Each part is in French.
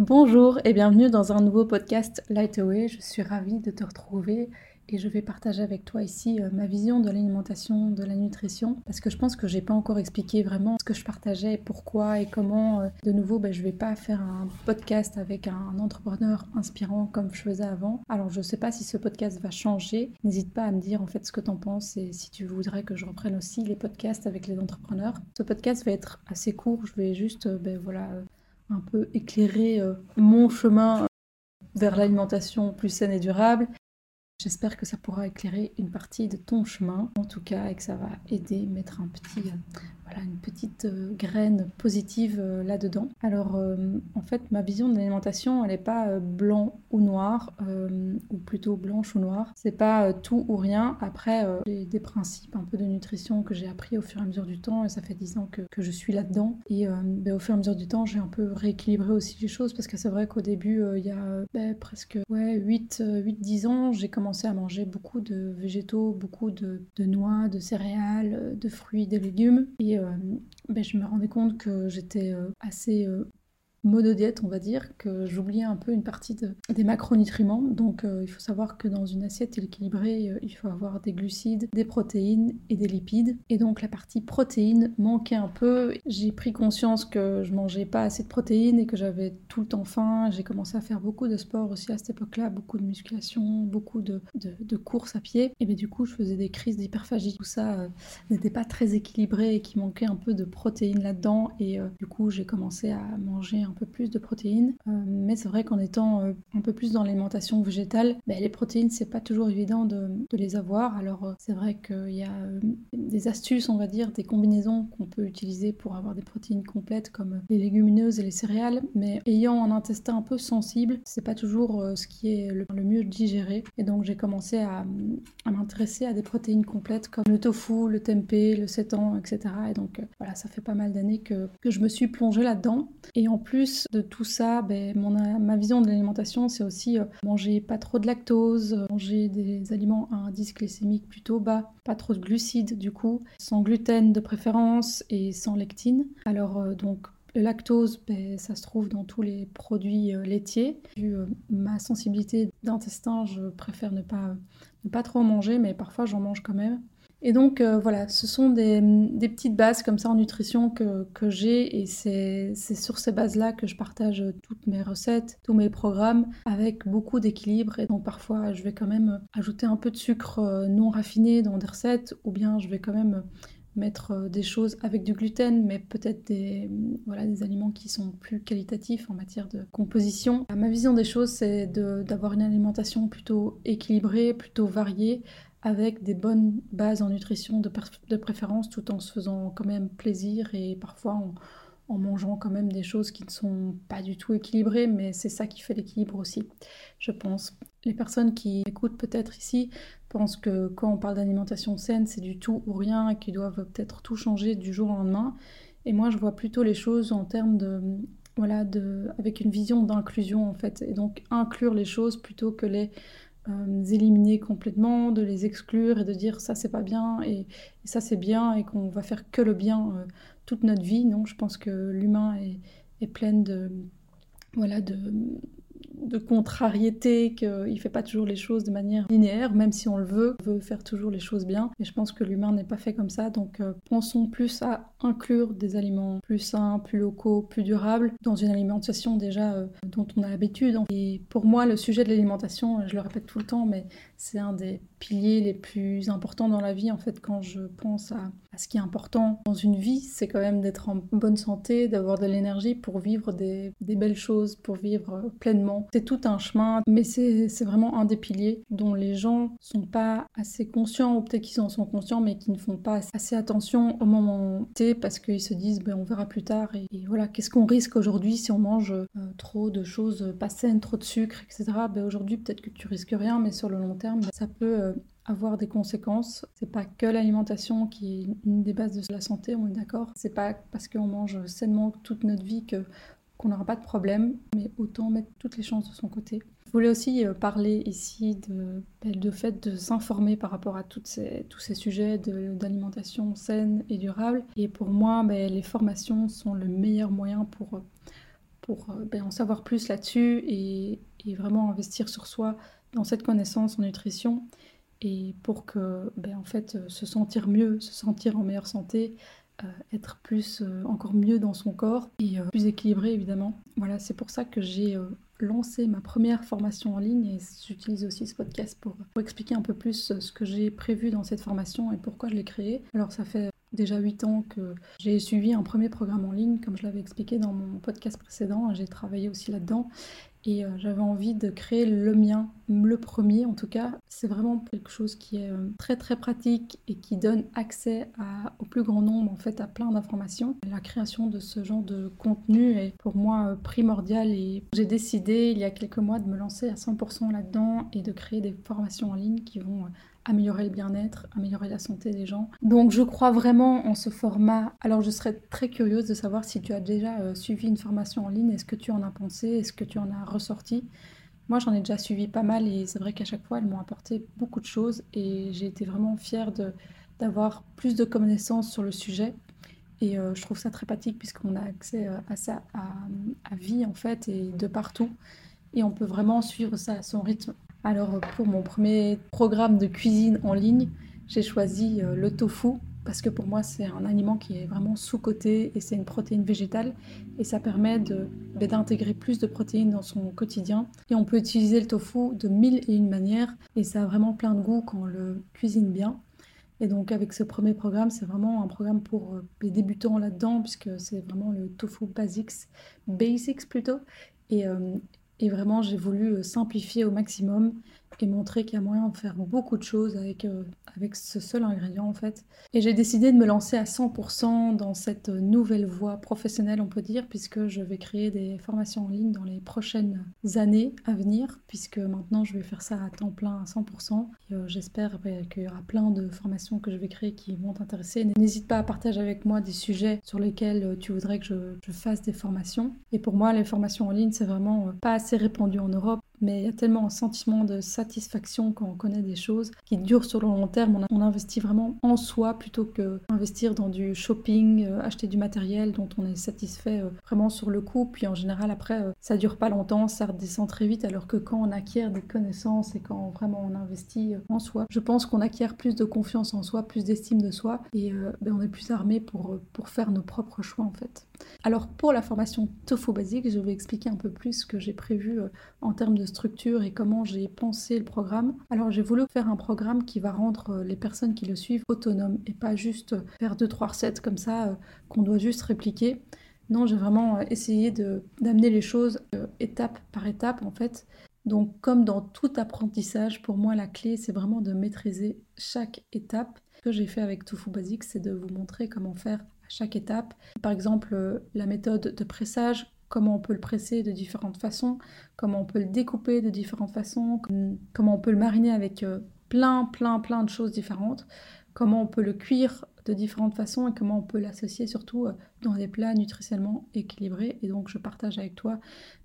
Bonjour et bienvenue dans un nouveau podcast Lightaway. Je suis ravie de te retrouver et je vais partager avec toi ici euh, ma vision de l'alimentation, de la nutrition, parce que je pense que j'ai pas encore expliqué vraiment ce que je partageais, pourquoi et comment. Euh, de nouveau, ben, je vais pas faire un podcast avec un entrepreneur inspirant comme je faisais avant. Alors je sais pas si ce podcast va changer. N'hésite pas à me dire en fait ce que tu en penses et si tu voudrais que je reprenne aussi les podcasts avec les entrepreneurs. Ce podcast va être assez court. Je vais juste, euh, ben voilà un peu éclairer euh, mon chemin vers l'alimentation plus saine et durable. J'espère que ça pourra éclairer une partie de ton chemin, en tout cas, et que ça va aider, mettre un petit, euh, voilà, une petite euh, graine positive euh, là-dedans. Alors, euh, en fait, ma vision de l'alimentation, elle n'est pas blanc ou noir, ou plutôt blanche ou noire. C'est pas tout ou rien. Après, j'ai des principes un peu de nutrition que j'ai appris au fur et à mesure du temps, et ça fait 10 ans que, je suis là-dedans. Et ben, au fur et à mesure du temps, j'ai un peu rééquilibré aussi les choses, parce que c'est vrai qu'au début, il y a ben, presque ouais, 8-10 ans, j'ai commencé à manger beaucoup de végétaux, beaucoup de, noix, de céréales, de fruits, de légumes. Euh, ben, je me rendais compte que j'étais euh, assez euh, diète, on va dire, que j'oubliais un peu une partie des macronutriments. Donc euh, il faut savoir que dans une assiette équilibrée, euh, il faut avoir des glucides, des protéines et des lipides. Et donc la partie protéines manquait un peu. J'ai pris conscience que je mangeais pas assez de protéines et que j'avais tout le temps faim. J'ai commencé à faire beaucoup de sport aussi à cette époque-là, beaucoup de musculation, beaucoup de, courses à pied. Et bien du coup, je faisais des crises d'hyperphagie. Tout ça euh, n'était pas très équilibré et qui manquait un peu de protéines là-dedans. Et du coup, j'ai commencé à manger peu plus de protéines. Euh, mais c'est vrai qu'en étant euh, un peu plus dans l'alimentation végétale, ben, les protéines, c'est pas toujours évident de, les avoir. Alors euh, c'est vrai qu'il y a des astuces, on va dire, des combinaisons qu'on peut utiliser pour avoir des protéines complètes comme les légumineuses et les céréales. Mais ayant un intestin un peu sensible, c'est pas toujours ce qui est le, mieux digéré. Et donc j'ai commencé à, m'intéresser à des protéines complètes comme le tofu, le tempeh, le sétan, etc. Et donc voilà, ça fait pas mal d'années que, que je me suis plongée là-dedans. Et en plus, de tout ça, ben, mon, ma vision de l'alimentation, c'est aussi euh, manger pas trop de lactose, manger des aliments à indice glycémique plutôt bas, pas trop de glucides du coup, sans gluten de préférence et sans lectine. Alors euh, donc le lactose, ben, ça se trouve dans tous les produits euh, laitiers. Vu ma sensibilité d'intestin, je préfère ne pas, ne pas trop manger, mais parfois j'en mange quand même. Et donc euh, voilà, ce sont des, petites bases comme ça en nutrition que, j'ai et c'est sur ces bases-là que je partage toutes mes recettes, tous mes programmes avec beaucoup d'équilibre. Et donc parfois je vais quand même ajouter un peu de sucre euh, non raffiné dans des recettes ou bien je vais quand même mettre euh, des choses avec du gluten, mais peut-être des, voilà, des aliments qui sont plus qualitatifs en matière de composition. Ma vision des choses, c'est d'avoir une alimentation plutôt équilibrée, plutôt variée, avec des bonnes bases en nutrition de, préférence tout en se faisant quand même plaisir et parfois en, mangeant quand même des choses qui ne sont pas du tout équilibrées, mais c'est ça qui fait l'équilibre aussi, je pense. Les personnes qui écoutent peut-être ici pensent que quand on parle d'alimentation saine, c'est du tout ou rien et qu'ils doivent peut-être tout changer du jour au lendemain. Et moi, je vois plutôt les choses en termes de voilà, avec une vision d'inclusion en fait, et donc inclure les choses plutôt que les euh, éliminer complètement, de les exclure et de dire ça c'est pas bien et, ça c'est bien et qu'on va faire que le bien euh, toute notre vie. Non, je pense que l'humain est, est plein de voilà de, de contrariété, qu'il ne fait pas toujours les choses de manière linéaire, même si on le veut, on veut faire toujours les choses bien. Et je pense que l'humain n'est pas fait comme ça, donc euh, pensons plus à inclure des aliments plus sains, plus locaux, plus durables dans une alimentation déjà euh, dont on a l'habitude. Et pour moi, le sujet de l'alimentation, je le répète tout le temps, mais c'est un des piliers les plus importants dans la vie. En fait, quand je pense à, ce qui est important dans une vie, c'est quand même d'être en bonne santé, d'avoir de l'énergie pour vivre des, belles choses, pour vivre pleinement. C'est tout un chemin, mais c'est vraiment un des piliers dont les gens sont pas assez conscients, ou peut-être qu'ils en sont conscients, mais qui ne font pas assez attention au moment T parce qu'ils se disent ben, on verra plus tard. Et, voilà, qu'est-ce qu'on risque aujourd'hui si on mange euh, trop de choses pas saines, trop de sucre, etc. Ben, aujourd'hui, peut-être que tu risques rien, mais sur le long terme, ça peut euh, avoir des conséquences. C'est pas que l'alimentation qui est une des bases de la santé, on est d'accord. C'est pas parce qu'on mange sainement toute notre vie que qu'on n'aura pas de problème, mais autant mettre toutes les chances de son côté. Je voulais aussi euh, parler ici de, ben, de fait de s'informer par rapport à ces, tous ces sujets d'alimentation saine et durable. Et pour moi, ben, les formations sont le meilleur moyen pour pour ben, en savoir plus là-dessus et, vraiment investir sur soi dans cette connaissance en nutrition et pour que en fait se sentir mieux, se sentir en meilleure santé, être plus encore mieux dans son corps et plus équilibré évidemment. Voilà, c'est pour ça que j'ai lancé ma première formation en ligne et j'utilise aussi ce podcast pour, expliquer un peu plus ce que j'ai prévu dans cette formation et pourquoi je l'ai créée. Alors ça fait déjà 8 ans que j'ai suivi un premier programme en ligne, comme je l'avais expliqué dans mon podcast précédent, j'ai travaillé aussi là-dedans et euh, j'avais envie de créer le mien, le premier en tout cas. C'est vraiment quelque chose qui est euh, très très pratique et qui donne accès au plus grand nombre en fait à plein d'informations. La création de ce genre de contenu est pour moi euh, primordial et j'ai décidé il y a quelques mois de me lancer à 100% là-dedans et de créer des formations en ligne qui vont améliorer le bien-être, améliorer la santé des gens. Donc je crois vraiment en ce format. Alors je serais très curieuse de savoir si tu as déjà euh, suivi une formation en ligne, est-ce que tu en as pensé, est-ce que tu en as ressorti? Moi, j'en ai déjà suivi pas mal et c'est vrai qu'à chaque fois, elles m'ont apporté beaucoup de choses et j'ai été vraiment fière d'avoir plus de connaissances sur le sujet. Et euh, je trouve ça très pratique puisqu'on a accès euh, à ça à, à, vie en fait et de partout. Et on peut vraiment suivre ça à son rythme. Alors pour mon premier programme de cuisine en ligne, j'ai choisi euh, le tofu parce que pour moi c'est un aliment qui est vraiment sous-coté et c'est une protéine végétale et ça permet ben, d'intégrer plus de protéines dans son quotidien. Et on peut utiliser le tofu de mille et une manières et ça a vraiment plein de goût quand on le cuisine bien. Et donc avec ce premier programme, c'est vraiment un programme pour euh, les débutants là-dedans puisque c'est vraiment le tofu basics, basics plutôt. Euh, et vraiment, j'ai voulu euh, simplifier au maximum et montrer qu'il y a moyen de faire beaucoup de choses avec, euh, avec ce seul ingrédient en fait. Et j'ai décidé de me lancer à 100% dans cette nouvelle voie professionnelle, on peut dire, puisque je vais créer des formations en ligne dans les prochaines années à venir, puisque maintenant je vais faire ça à temps plein à 100%. Euh, j'espère bah, qu'il y aura plein de formations que je vais créer qui vont t'intéresser. N'hésite pas à partager avec moi des sujets sur lesquels euh, tu voudrais que je, je fasse des formations. Et pour moi, les formations en ligne, c'est vraiment pas assez répandu en Europe mais il y a tellement un sentiment de satisfaction quand on connaît des choses qui durent sur le long terme. On, investit vraiment en soi plutôt que investir dans du shopping, euh, acheter du matériel dont on est satisfait euh, vraiment sur le coup. Puis en général, après, euh, ça dure pas longtemps, ça redescend très vite. Alors que quand on acquiert des connaissances et quand vraiment on investit en soi, je pense qu'on acquiert plus de confiance en soi, plus d'estime de soi et ben, on est plus armé pour, pour faire nos propres choix en fait. Alors pour la formation Tofu Basique, je vais expliquer un peu plus ce que j'ai prévu en termes de structure et comment j'ai pensé le programme. Alors j'ai voulu faire un programme qui va rendre euh, les personnes qui le suivent autonomes et pas juste faire deux trois recettes comme ça euh, qu'on doit juste répliquer. Non, j'ai vraiment euh, essayé d'amener les choses étape par étape en fait. Donc comme dans tout apprentissage, pour moi la clé c'est vraiment de maîtriser chaque étape. Ce que j'ai fait avec Tofu Basique, c'est de vous montrer comment faire chaque étape. Par exemple, la méthode de pressage, comment on peut le presser de différentes façons, comment on peut le découper de différentes façons, comment on peut le mariner avec euh, plein, plein, plein de choses différentes, comment on peut le cuire de différentes façons et comment on peut l'associer surtout euh, dans des plats nutritionnellement équilibrés. Et donc je partage avec toi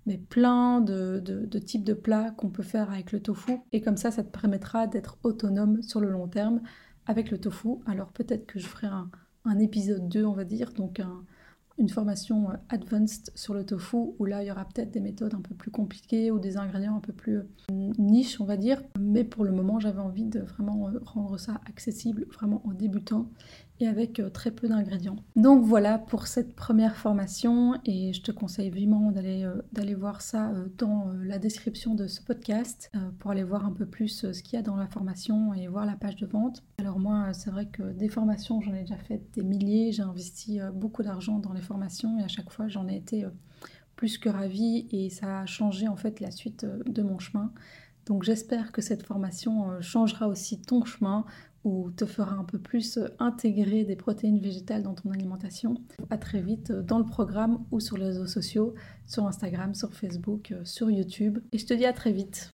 mais plein de, de types de plats qu'on peut faire avec le tofu. Et comme ça, ça te permettra d'être autonome sur le long terme avec le tofu. Alors peut-être que je ferai un, un épisode 2, on va dire, donc un, une formation euh, advanced sur le tofu où là il y aura peut-être des méthodes un peu plus compliquées ou des ingrédients un peu plus euh, niche on va dire. Mais pour le moment j'avais envie de vraiment euh, rendre ça accessible vraiment aux débutants et avec euh, très peu d'ingrédients. Donc voilà pour cette première formation et je te conseille vivement d'aller euh, d'aller voir ça euh, dans la description de ce podcast pour aller voir un peu plus ce qu'il y a dans la formation et voir la page de vente. Alors moi c'est vrai que des formations j'en ai déjà fait des milliers, j'ai investi beaucoup d'argent dans les formations et à chaque fois j'en ai été plus que ravie et ça a changé en fait la suite de mon chemin. Donc j'espère que cette formation changera aussi ton chemin ou te fera un peu plus euh, intégrer des protéines végétales dans ton alimentation. À très vite euh, dans le programme ou sur les réseaux sociaux, sur Instagram, sur Facebook, euh, sur YouTube. Et je te dis à très vite.